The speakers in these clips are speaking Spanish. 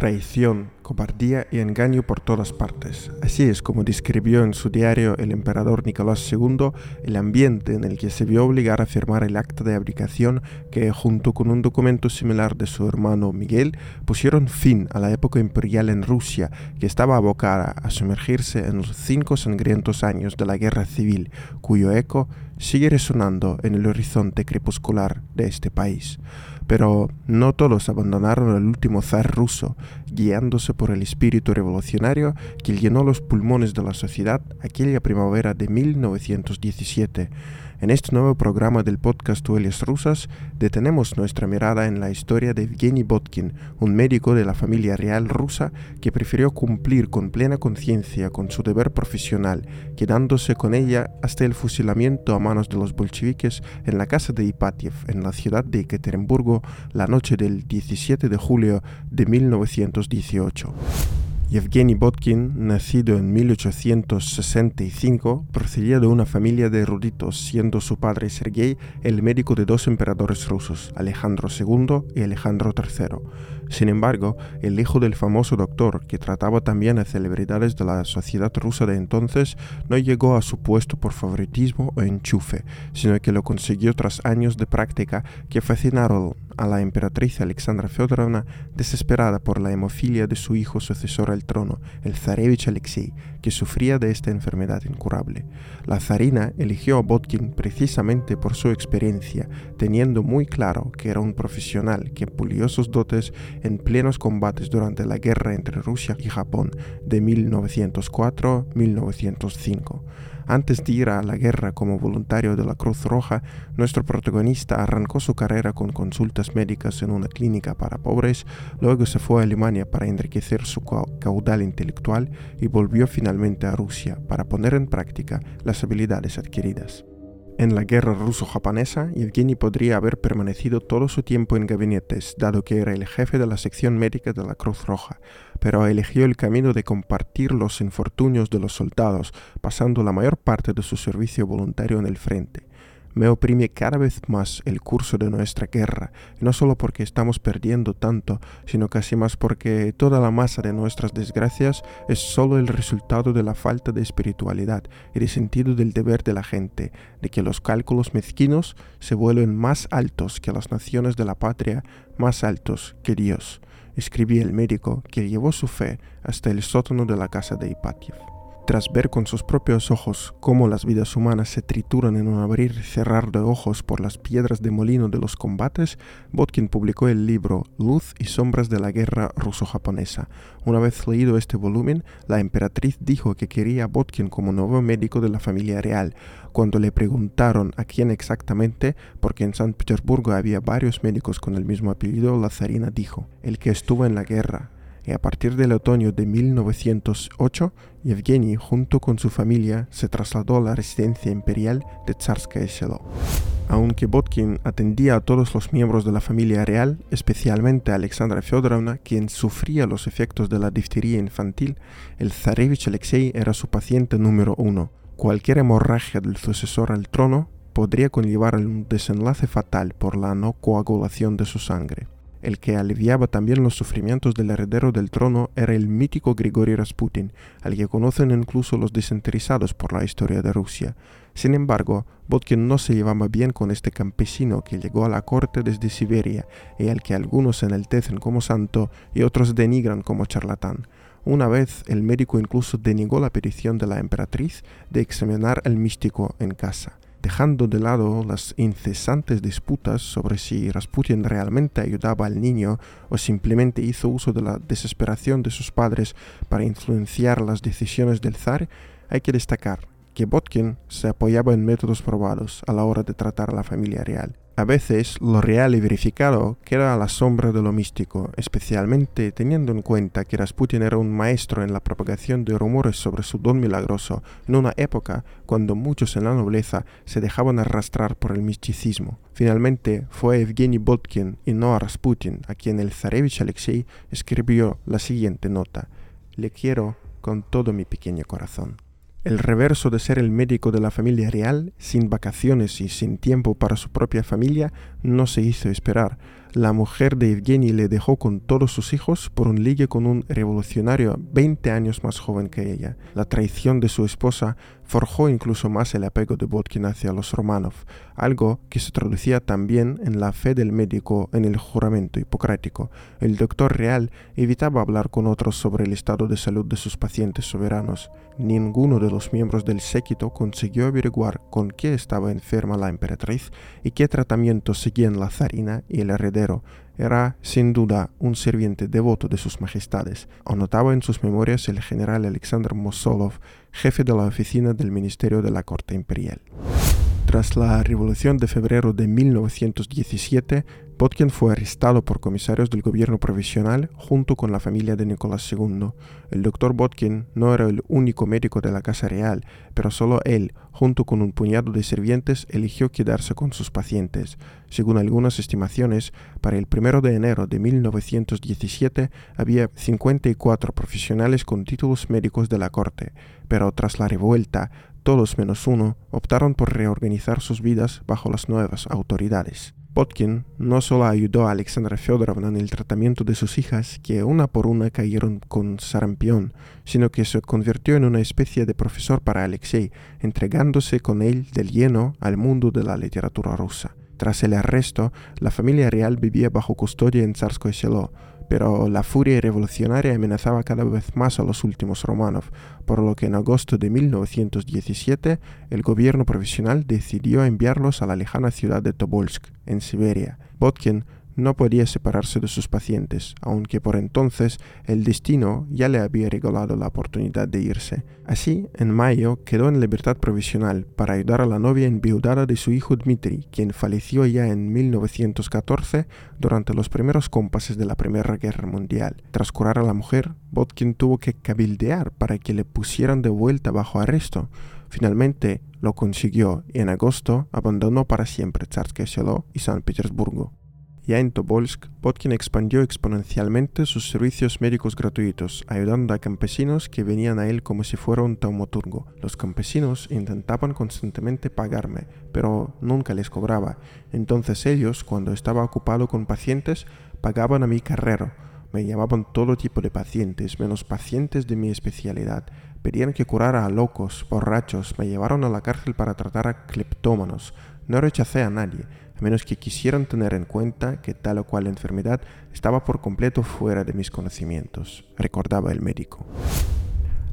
traición, cobardía y engaño por todas partes. Así es como describió en su diario el emperador Nicolás II el ambiente en el que se vio obligar a firmar el acta de abdicación que, junto con un documento similar de su hermano Miguel, pusieron fin a la época imperial en Rusia, que estaba abocada a sumergirse en los cinco sangrientos años de la guerra civil, cuyo eco sigue resonando en el horizonte crepuscular de este país. Pero no todos abandonaron al último zar ruso, guiándose por el espíritu revolucionario que llenó los pulmones de la sociedad aquella primavera de 1917 en este nuevo programa del podcast Dueles Rusas detenemos nuestra mirada en la historia de Evgeny Botkin, un médico de la familia real rusa que prefirió cumplir con plena conciencia con su deber profesional, quedándose con ella hasta el fusilamiento a manos de los bolcheviques en la casa de Ipatiev, en la ciudad de Ekaterimburgo, la noche del 17 de julio de 1918. Yevgeny Botkin, nacido en 1865, procedía de una familia de eruditos, siendo su padre Sergei el médico de dos emperadores rusos, Alejandro II y Alejandro III. Sin embargo, el hijo del famoso doctor, que trataba también a celebridades de la sociedad rusa de entonces, no llegó a su puesto por favoritismo o enchufe, sino que lo consiguió tras años de práctica que fascinaron a la emperatriz Alexandra Feodorovna, desesperada por la hemofilia de su hijo sucesor al trono, el zarevich Alexei, que sufría de esta enfermedad incurable. La zarina eligió a Botkin precisamente por su experiencia, teniendo muy claro que era un profesional que pulió sus dotes en plenos combates durante la guerra entre Rusia y Japón de 1904-1905. Antes de ir a la guerra como voluntario de la Cruz Roja, nuestro protagonista arrancó su carrera con consultas médicas en una clínica para pobres, luego se fue a Alemania para enriquecer su caudal intelectual y volvió finalmente a Rusia para poner en práctica las habilidades adquiridas. En la guerra ruso-japonesa, Yevgeny podría haber permanecido todo su tiempo en gabinetes, dado que era el jefe de la sección médica de la Cruz Roja, pero eligió el camino de compartir los infortunios de los soldados, pasando la mayor parte de su servicio voluntario en el frente me oprime cada vez más el curso de nuestra guerra, no solo porque estamos perdiendo tanto, sino casi más porque toda la masa de nuestras desgracias es solo el resultado de la falta de espiritualidad y de sentido del deber de la gente, de que los cálculos mezquinos se vuelven más altos que las naciones de la patria, más altos que Dios, escribí el médico que llevó su fe hasta el sótano de la casa de Ipatiev. Tras ver con sus propios ojos cómo las vidas humanas se trituran en un abrir y cerrar de ojos por las piedras de molino de los combates, Botkin publicó el libro Luz y sombras de la guerra ruso-japonesa. Una vez leído este volumen, la emperatriz dijo que quería a Botkin como nuevo médico de la familia real. Cuando le preguntaron a quién exactamente, porque en San Petersburgo había varios médicos con el mismo apellido, la zarina dijo, el que estuvo en la guerra a partir del otoño de 1908, Yevgeny junto con su familia se trasladó a la residencia imperial de Tsarskaya Selo. Aunque Botkin atendía a todos los miembros de la familia real, especialmente a Alexandra Feodorovna, quien sufría los efectos de la difteria infantil, el zarevich Alexei era su paciente número uno. Cualquier hemorragia del sucesor al trono podría conllevar un desenlace fatal por la no coagulación de su sangre. El que aliviaba también los sufrimientos del heredero del trono era el mítico Grigori Rasputin, al que conocen incluso los desinteresados por la historia de Rusia. Sin embargo, Botkin no se llevaba bien con este campesino que llegó a la corte desde Siberia y al que algunos enaltecen como santo y otros denigran como charlatán. Una vez el médico incluso denegó la petición de la emperatriz de examinar al místico en casa dejando de lado las incesantes disputas sobre si Rasputin realmente ayudaba al niño o simplemente hizo uso de la desesperación de sus padres para influenciar las decisiones del zar, hay que destacar que Botkin se apoyaba en métodos probados a la hora de tratar a la familia real. A veces lo real y verificado queda a la sombra de lo místico, especialmente teniendo en cuenta que Rasputin era un maestro en la propagación de rumores sobre su don milagroso en una época cuando muchos en la nobleza se dejaban arrastrar por el misticismo. Finalmente fue Evgeny Botkin y no a Rasputin a quien el zarevich Alexei escribió la siguiente nota. Le quiero con todo mi pequeño corazón. El reverso de ser el médico de la familia real, sin vacaciones y sin tiempo para su propia familia, no se hizo esperar. la mujer de Evgeny le dejó con todos sus hijos por un ligue con un revolucionario 20 años más joven que ella. La traición de su esposa forjó incluso más el apego de Botkin hacia los Romanov, algo que se traducía también en la fe del médico en el juramento hipocrático. El doctor real evitaba hablar con otros sobre el estado de salud de sus pacientes soberanos. Ninguno de los miembros del séquito consiguió averiguar con qué estaba enferma la emperatriz y qué tratamiento seguían la zarina y el heredero, era sin duda un sirviente devoto de sus majestades, anotaba en sus memorias el general Alexander Mosolov, jefe de la oficina del Ministerio de la Corte Imperial. Tras la Revolución de febrero de 1917, Botkin fue arrestado por comisarios del gobierno provisional junto con la familia de Nicolás II. El doctor Botkin no era el único médico de la Casa Real, pero solo él, junto con un puñado de sirvientes, eligió quedarse con sus pacientes. Según algunas estimaciones, para el 1 de enero de 1917 había 54 profesionales con títulos médicos de la corte, pero tras la revuelta, todos menos uno optaron por reorganizar sus vidas bajo las nuevas autoridades. Potkin no solo ayudó a Alexandra Fyodorovna en el tratamiento de sus hijas, que una por una cayeron con sarampión, sino que se convirtió en una especie de profesor para Alexei, entregándose con él del lleno al mundo de la literatura rusa. Tras el arresto, la familia real vivía bajo custodia en Tsarskoye Selo, pero la furia revolucionaria amenazaba cada vez más a los últimos Romanov, por lo que en agosto de 1917 el gobierno provisional decidió enviarlos a la lejana ciudad de Tobolsk, en Siberia. Botkin no podía separarse de sus pacientes, aunque por entonces el destino ya le había regalado la oportunidad de irse. Así, en mayo quedó en libertad provisional para ayudar a la novia enviudada de su hijo Dmitri, quien falleció ya en 1914 durante los primeros compases de la Primera Guerra Mundial. Tras curar a la mujer, Botkin tuvo que cabildear para que le pusieran de vuelta bajo arresto. Finalmente lo consiguió y en agosto abandonó para siempre Tsarsky Selo y San Petersburgo. Ya en Tobolsk, Botkin expandió exponencialmente sus servicios médicos gratuitos, ayudando a campesinos que venían a él como si fuera un taumaturgo. Los campesinos intentaban constantemente pagarme, pero nunca les cobraba. Entonces ellos, cuando estaba ocupado con pacientes, pagaban a mi carrero. Me llamaban todo tipo de pacientes, menos pacientes de mi especialidad. Pedían que curara a locos, borrachos, me llevaron a la cárcel para tratar a cleptómanos. No rechacé a nadie a menos que quisieran tener en cuenta que tal o cual enfermedad estaba por completo fuera de mis conocimientos, recordaba el médico.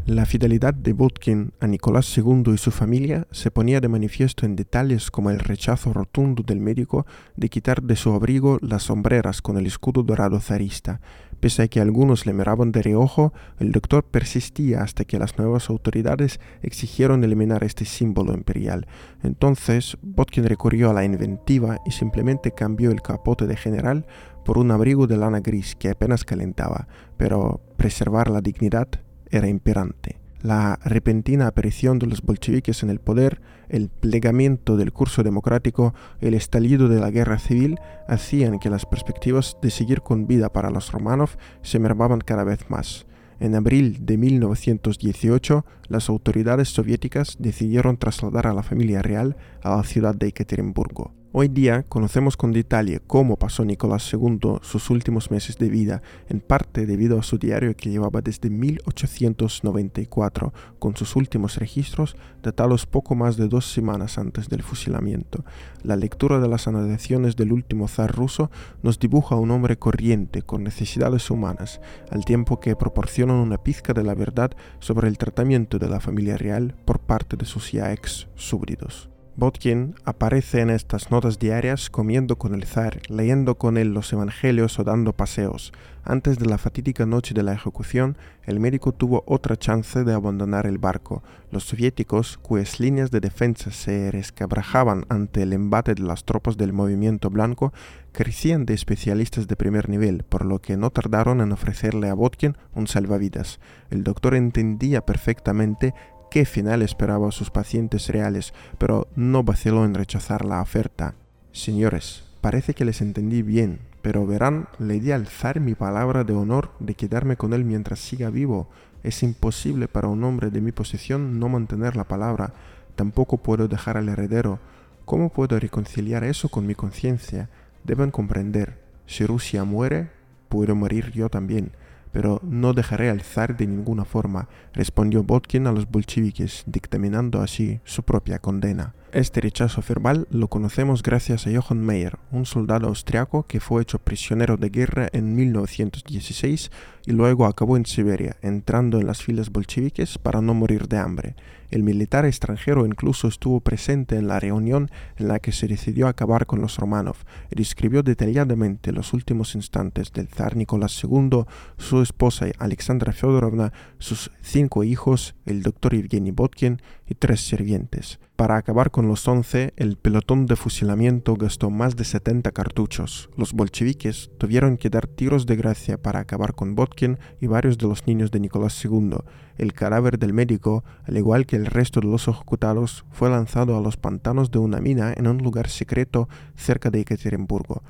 La fidelidad de Botkin a Nicolás II y su familia se ponía de manifiesto en detalles como el rechazo rotundo del médico de quitar de su abrigo las sombreras con el escudo dorado zarista. Pese a que algunos le miraban de reojo, el doctor persistía hasta que las nuevas autoridades exigieron eliminar este símbolo imperial. Entonces, Botkin recurrió a la inventiva y simplemente cambió el capote de general por un abrigo de lana gris que apenas calentaba, pero preservar la dignidad era imperante. La repentina aparición de los bolcheviques en el poder, el plegamiento del curso democrático, el estallido de la guerra civil hacían que las perspectivas de seguir con vida para los Romanov se mermaban cada vez más. En abril de 1918, las autoridades soviéticas decidieron trasladar a la familia real a la ciudad de Ekaterimburgo. Hoy día conocemos con detalle cómo pasó Nicolás II sus últimos meses de vida, en parte debido a su diario que llevaba desde 1894, con sus últimos registros datados poco más de dos semanas antes del fusilamiento. La lectura de las anotaciones del último zar ruso nos dibuja a un hombre corriente, con necesidades humanas, al tiempo que proporcionan una pizca de la verdad sobre el tratamiento de la familia real por parte de sus ya ex súbditos. Botkin aparece en estas notas diarias comiendo con el zar, leyendo con él los evangelios o dando paseos. Antes de la fatídica noche de la ejecución, el médico tuvo otra chance de abandonar el barco. Los soviéticos, cuyas líneas de defensa se resquebrajaban ante el embate de las tropas del movimiento blanco, crecían de especialistas de primer nivel, por lo que no tardaron en ofrecerle a Botkin un salvavidas. El doctor entendía perfectamente qué final esperaba a sus pacientes reales, pero no vaciló en rechazar la oferta. Señores, parece que les entendí bien, pero verán, le di al zar mi palabra de honor de quedarme con él mientras siga vivo. Es imposible para un hombre de mi posición no mantener la palabra. Tampoco puedo dejar al heredero. ¿Cómo puedo reconciliar eso con mi conciencia? Deben comprender. Si Rusia muere, puedo morir yo también pero no dejaré al zar de ninguna forma, respondió Botkin a los bolcheviques, dictaminando así su propia condena. Este rechazo verbal lo conocemos gracias a Johann Meyer, un soldado austriaco que fue hecho prisionero de guerra en 1916 y luego acabó en Siberia, entrando en las filas bolcheviques para no morir de hambre. El militar extranjero incluso estuvo presente en la reunión en la que se decidió acabar con los Romanov y describió detalladamente los últimos instantes del zar Nicolás II, su esposa Alexandra Feodorovna, sus cinco hijos, el doctor Evgeny Botkin y tres sirvientes. Para acabar con los once, el pelotón de fusilamiento gastó más de 70 cartuchos. Los bolcheviques tuvieron que dar tiros de gracia para acabar con Botkin y varios de los niños de Nicolás II. El cadáver del médico, al igual que el resto de los ejecutados, fue lanzado a los pantanos de una mina en un lugar secreto cerca de Ekaterimburgo.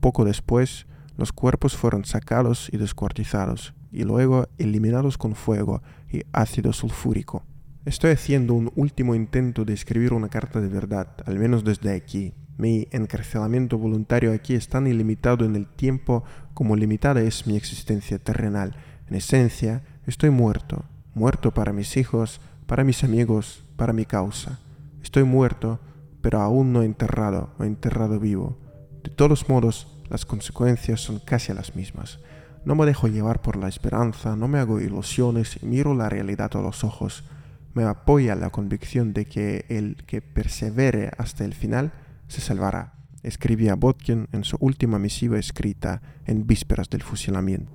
Poco después, los cuerpos fueron sacados y descuartizados, y luego eliminados con fuego y ácido sulfúrico. Estoy haciendo un último intento de escribir una carta de verdad, al menos desde aquí. Mi encarcelamiento voluntario aquí es tan ilimitado en el tiempo como limitada es mi existencia terrenal. En esencia, estoy muerto, muerto para mis hijos, para mis amigos, para mi causa. Estoy muerto, pero aún no enterrado o enterrado vivo. De todos modos, las consecuencias son casi las mismas. No me dejo llevar por la esperanza, no me hago ilusiones y miro la realidad a los ojos me apoya la convicción de que el que persevere hasta el final se salvará, escribía Botkin en su última misiva escrita en vísperas del fusilamiento.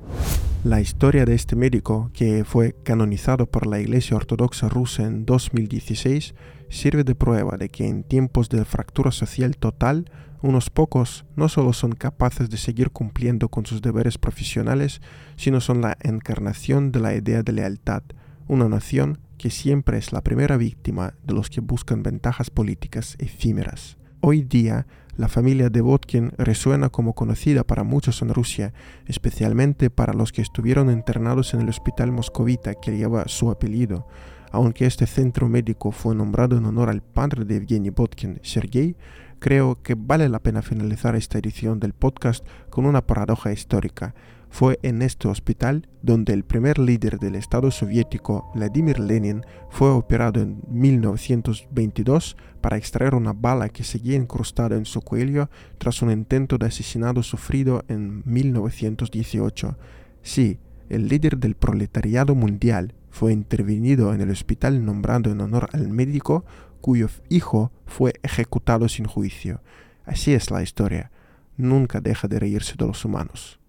La historia de este médico, que fue canonizado por la Iglesia Ortodoxa rusa en 2016, sirve de prueba de que en tiempos de fractura social total, unos pocos no solo son capaces de seguir cumpliendo con sus deberes profesionales, sino son la encarnación de la idea de lealtad, una nación que siempre es la primera víctima de los que buscan ventajas políticas efímeras. Hoy día, la familia de Botkin resuena como conocida para muchos en Rusia, especialmente para los que estuvieron internados en el hospital moscovita que lleva su apellido. Aunque este centro médico fue nombrado en honor al padre de Evgeny Botkin, Sergei, creo que vale la pena finalizar esta edición del podcast con una paradoja histórica. Fue en este hospital donde el primer líder del Estado soviético, Vladimir Lenin, fue operado en 1922 para extraer una bala que seguía incrustada en su cuello tras un intento de asesinato sufrido en 1918. Sí, el líder del proletariado mundial fue intervenido en el hospital nombrado en honor al médico cuyo hijo fue ejecutado sin juicio. Así es la historia. Nunca deja de reírse de los humanos.